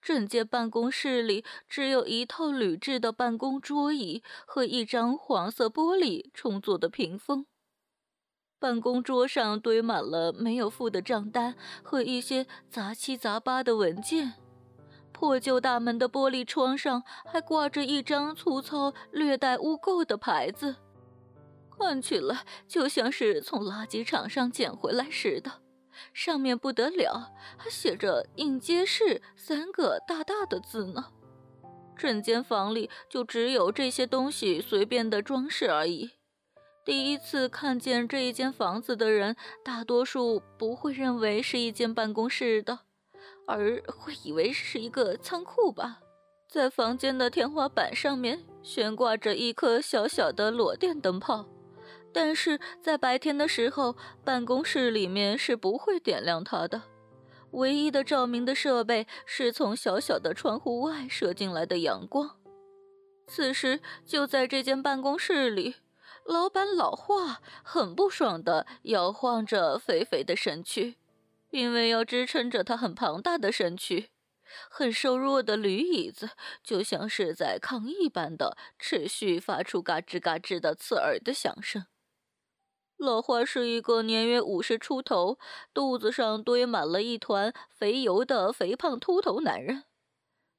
整间办公室里只有一套铝制的办公桌椅和一张黄色玻璃重做的屏风。办公桌上堆满了没有付的账单和一些杂七杂八的文件。破旧大门的玻璃窗上还挂着一张粗糙、略带污垢的牌子，看起来就像是从垃圾场上捡回来似的。上面不得了，还写着“应接室”三个大大的字呢。整间房里就只有这些东西随便的装饰而已。第一次看见这一间房子的人，大多数不会认为是一间办公室的，而会以为是一个仓库吧。在房间的天花板上面悬挂着一颗小小的裸电灯泡。但是在白天的时候，办公室里面是不会点亮它的。唯一的照明的设备是从小小的窗户外射进来的阳光。此时，就在这间办公室里，老板老化很不爽地摇晃着肥肥的身躯，因为要支撑着他很庞大的身躯，很瘦弱的铝椅子就像是在抗议般的持续发出嘎吱嘎吱的刺耳的响声。老花是一个年约五十出头、肚子上堆满了一团肥油的肥胖秃头男人。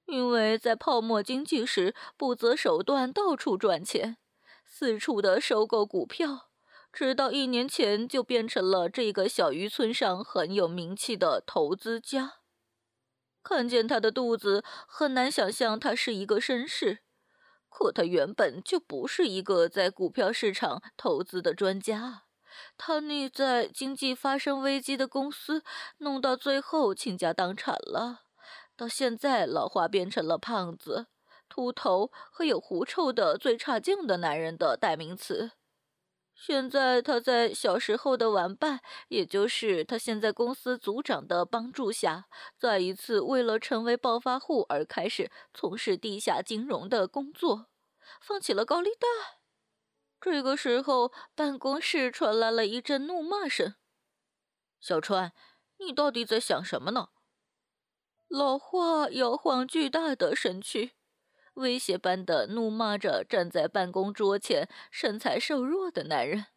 因为在泡沫经济时不择手段到处赚钱，四处的收购股票，直到一年前就变成了这个小渔村上很有名气的投资家。看见他的肚子，很难想象他是一个绅士，可他原本就不是一个在股票市场投资的专家。他那在经济发生危机的公司，弄到最后倾家荡产了。到现在，老花变成了胖子、秃头和有狐臭的最差劲的男人的代名词。现在他在小时候的玩伴，也就是他现在公司组长的帮助下，再一次为了成为暴发户而开始从事地下金融的工作，放起了高利贷。这个时候，办公室传来了一阵怒骂声：“小川，你到底在想什么呢？”老华摇晃巨大的身躯，威胁般的怒骂着站在办公桌前、身材瘦弱的男人。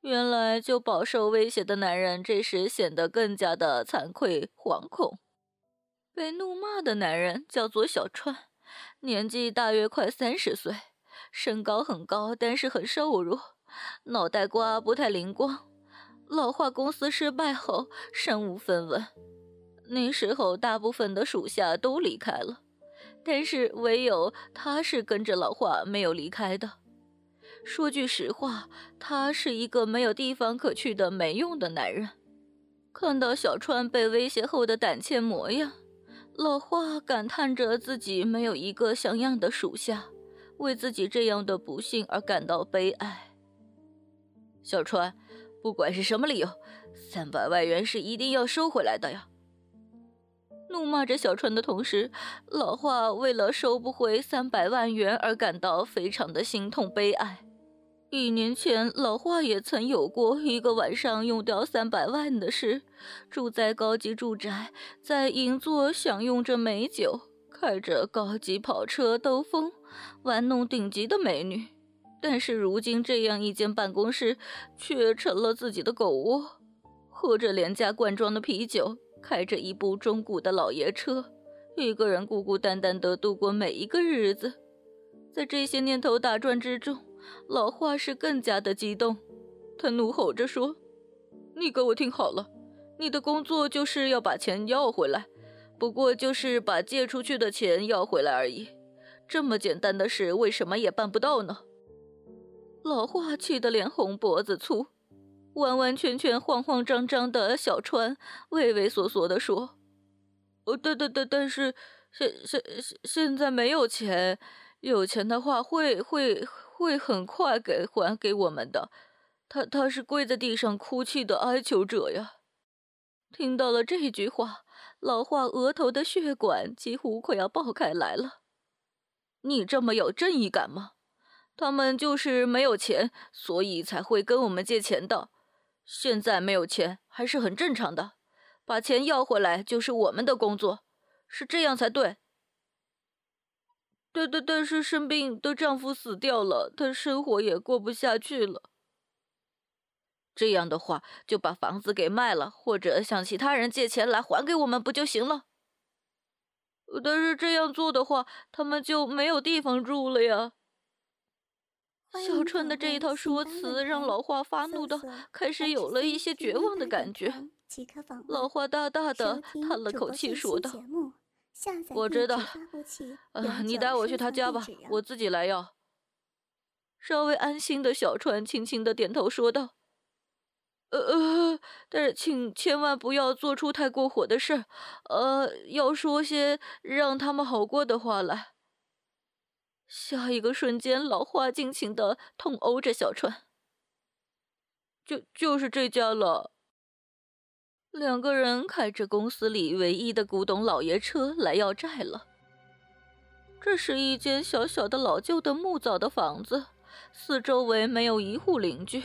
原来，就饱受威胁的男人这时显得更加的惭愧惶恐。被怒骂的男人叫做小川，年纪大约快三十岁。身高很高，但是很瘦弱，脑袋瓜不太灵光。老化公司失败后，身无分文。那时候，大部分的属下都离开了，但是唯有他是跟着老化没有离开的。说句实话，他是一个没有地方可去的没用的男人。看到小川被威胁后的胆怯模样，老化感叹着自己没有一个像样的属下。为自己这样的不幸而感到悲哀。小川，不管是什么理由，三百万元是一定要收回来的呀！怒骂着小川的同时，老华为了收不回三百万元而感到非常的心痛悲哀。一年前，老华也曾有过一个晚上用掉三百万的事，住在高级住宅，在银座享用着美酒，开着高级跑车兜风。玩弄顶级的美女，但是如今这样一间办公室却成了自己的狗窝。喝着廉价罐装的啤酒，开着一部中古的老爷车，一个人孤孤单单地度过每一个日子。在这些念头打转之中，老华是更加的激动。他怒吼着说：“你给我听好了，你的工作就是要把钱要回来，不过就是把借出去的钱要回来而已。”这么简单的事，为什么也办不到呢？老华气得脸红脖子粗，完完全全慌慌张张的小川畏畏缩缩地说：“哦，对对对，但是现现现现在没有钱，有钱的话会会会很快给还给我们的。他他是跪在地上哭泣的哀求者呀。听到了这句话，老化额头的血管几乎快要爆开来了。你这么有正义感吗？他们就是没有钱，所以才会跟我们借钱的。现在没有钱还是很正常的，把钱要回来就是我们的工作，是这样才对。对对，但是生病的丈夫死掉了，她生活也过不下去了。这样的话，就把房子给卖了，或者向其他人借钱来还给我们不就行了？但是这样做的话，他们就没有地方住了呀。小川的这一套说辞让老花发怒的开始有了一些绝望的感觉。老花大大的叹了口气，说道。我知道，呃，你带我去他家吧，我自己来要。稍微安心的小川轻轻的点头说道：“呃呃，但是请千万不要做出太过火的事，呃，要说些让他们好过的话来。”下一个瞬间，老花尽情的痛殴着小川。就就是这家了。两个人开着公司里唯一的古董老爷车来要债了。这是一间小小的老旧的木造的房子，四周围没有一户邻居。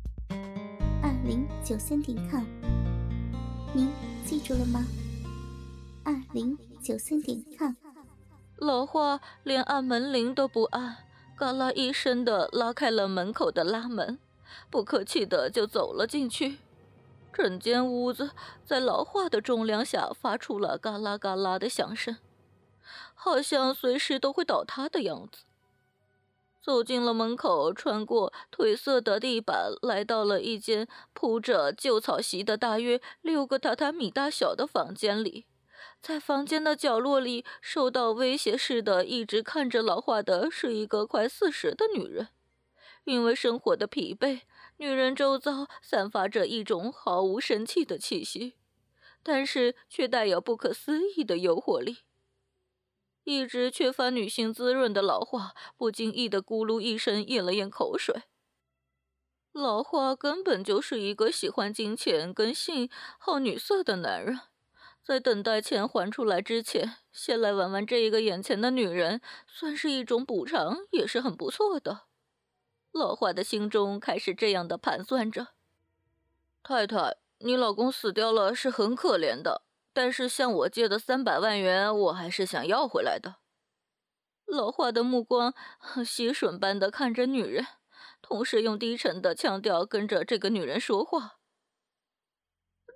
零九三点 com，您记住了吗？二零九三点 com。老华连按门铃都不按，嘎啦一声的拉开了门口的拉门，不客气的就走了进去。整间屋子在老化的重量下发出了嘎啦嘎啦的响声，好像随时都会倒塌的样子。走进了门口，穿过褪色的地板，来到了一间铺着旧草席的大约六个榻榻米大小的房间里。在房间的角落里，受到威胁似的一直看着老化的是一个快四十的女人，因为生活的疲惫。女人周遭散发着一种毫无生气的气息，但是却带有不可思议的诱惑力。一直缺乏女性滋润的老华不经意的咕噜一声咽了咽口水。老华根本就是一个喜欢金钱跟性、好女色的男人，在等待钱还出来之前，先来玩玩这一个眼前的女人，算是一种补偿，也是很不错的。老华的心中开始这样的盘算着：“太太，你老公死掉了是很可怜的，但是向我借的三百万元，我还是想要回来的。”老华的目光吸吮般的看着女人，同时用低沉的腔调跟着这个女人说话：“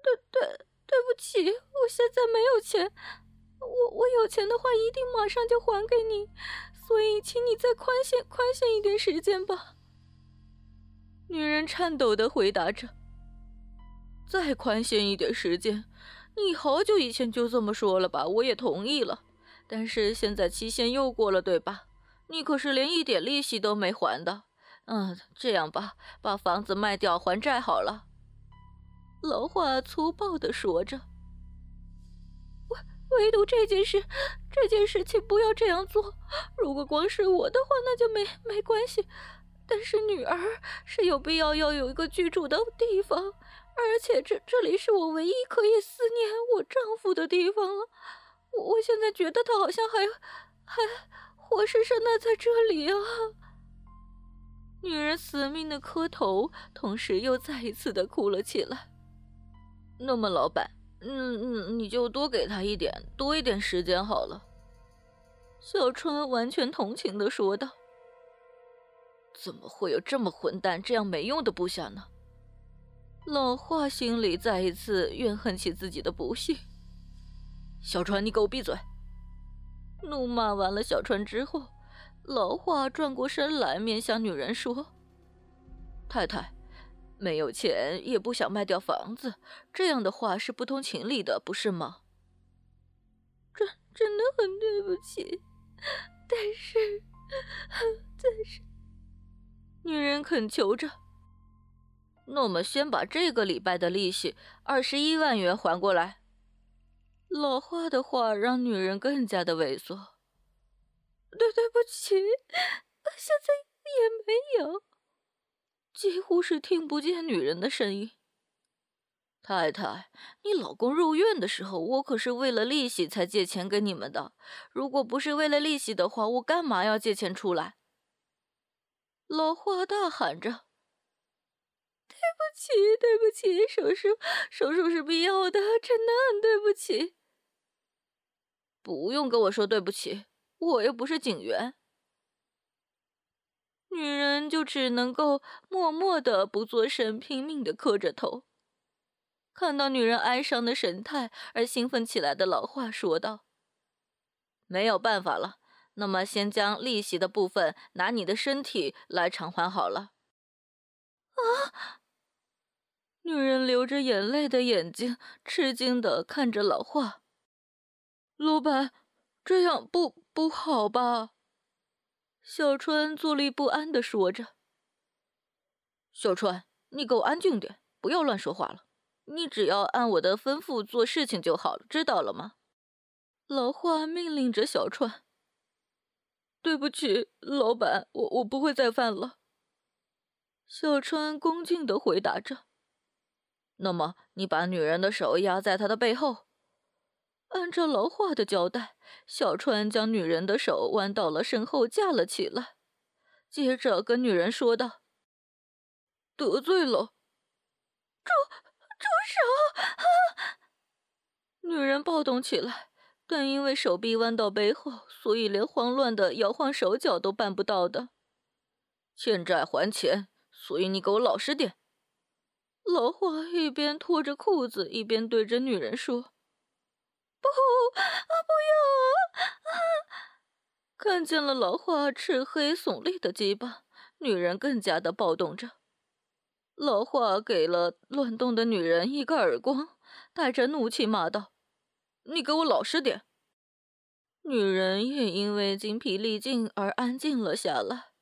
对对，对不起，我现在没有钱，我我有钱的话一定马上就还给你，所以请你再宽限宽限一点时间吧。”女人颤抖的回答着：“再宽限一点时间，你好久以前就这么说了吧？我也同意了。但是现在期限又过了，对吧？你可是连一点利息都没还的。嗯，这样吧，把房子卖掉还债好了。”老话粗暴的说着：“唯唯独这件事，这件事情不要这样做。如果光是我的话，那就没没关系。”但是女儿是有必要要有一个居住的地方，而且这这里是我唯一可以思念我丈夫的地方了。我我现在觉得他好像还还活生生的在这里啊！女人死命的磕头，同时又再一次的哭了起来。那么，老板，嗯嗯，你就多给他一点，多一点时间好了。小春完全同情的说道。怎么会有这么混蛋、这样没用的部下呢？老华心里再一次怨恨起自己的不幸。小川，你给我闭嘴！怒骂完了小川之后，老华转过身来，面向女人说：“太太，没有钱也不想卖掉房子，这样的话是不通情理的，不是吗？真真的很对不起，但是，但是，女人恳求着。那我们先把这个礼拜的利息二十一万元还过来。老花的话让女人更加的猥琐。对，对不起，现在也没有。几乎是听不见女人的声音。太太，你老公入院的时候，我可是为了利息才借钱给你们的。如果不是为了利息的话，我干嘛要借钱出来？老花大喊着：“对不起，对不起，手术，手术是必要的，真的很对不起。”不用跟我说对不起，我又不是警员。女人就只能够默默的不作声，拼命的磕着头。看到女人哀伤的神态而兴奋起来的老话说道：“没有办法了，那么先将利息的部分拿你的身体来偿还好了。”啊！女人流着眼泪的眼睛吃惊的看着老话。老板，这样不不好吧？小川坐立不安的说着。小川，你给我安静点，不要乱说话了。你只要按我的吩咐做事情就好了，知道了吗？老华命令着小川。对不起，老板，我我不会再犯了。小川恭敬的回答着。那么，你把女人的手压在她的背后。按照老华的交代，小川将女人的手弯到了身后架了起来，接着跟女人说道：“得罪了，住。”住手！啊！女人暴动起来，但因为手臂弯到背后，所以连慌乱的摇晃手脚都办不到的。欠债还钱，所以你给我老实点。老花一边脱着裤子，一边对着女人说：“不啊，不要啊！”看见了老花赤黑耸立的鸡巴，女人更加的暴动着。老花给了乱动的女人一个耳光，带着怒气骂道：“你给我老实点！”女人也因为精疲力尽而安静了下来。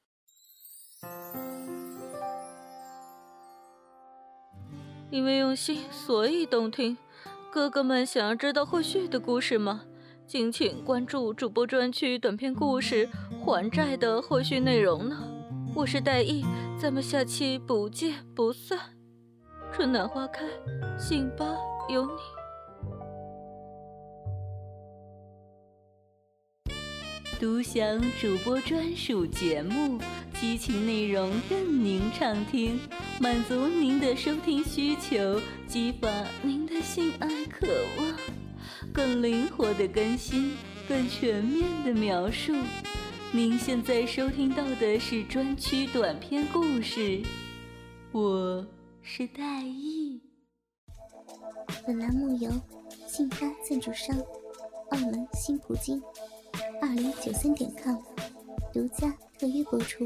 因为用心，所以动听。哥哥们想要知道后续的故事吗？敬请关注主播专区短篇故事《还债》的后续内容呢。我是戴艺，咱们下期不见不散。春暖花开，信吧有你。独享主播专属节目，激情内容任您畅听，满足您的收听需求，激发您的性爱渴望，更灵活的更新，更全面的描述。您现在收听到的是专区短篇故事，我是戴艺。本栏目由信发赞助商澳门新葡京二零九三点 com 独家特约播出。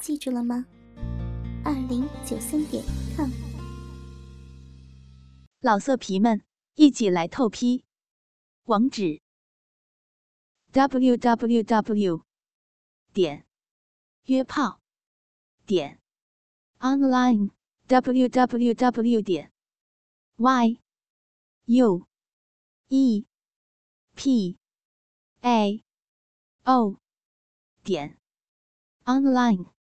记住了吗？二零九三点 com。老色皮们，一起来透批！网址：www。点约炮点 online w w w 点 y u e p a o 点 online。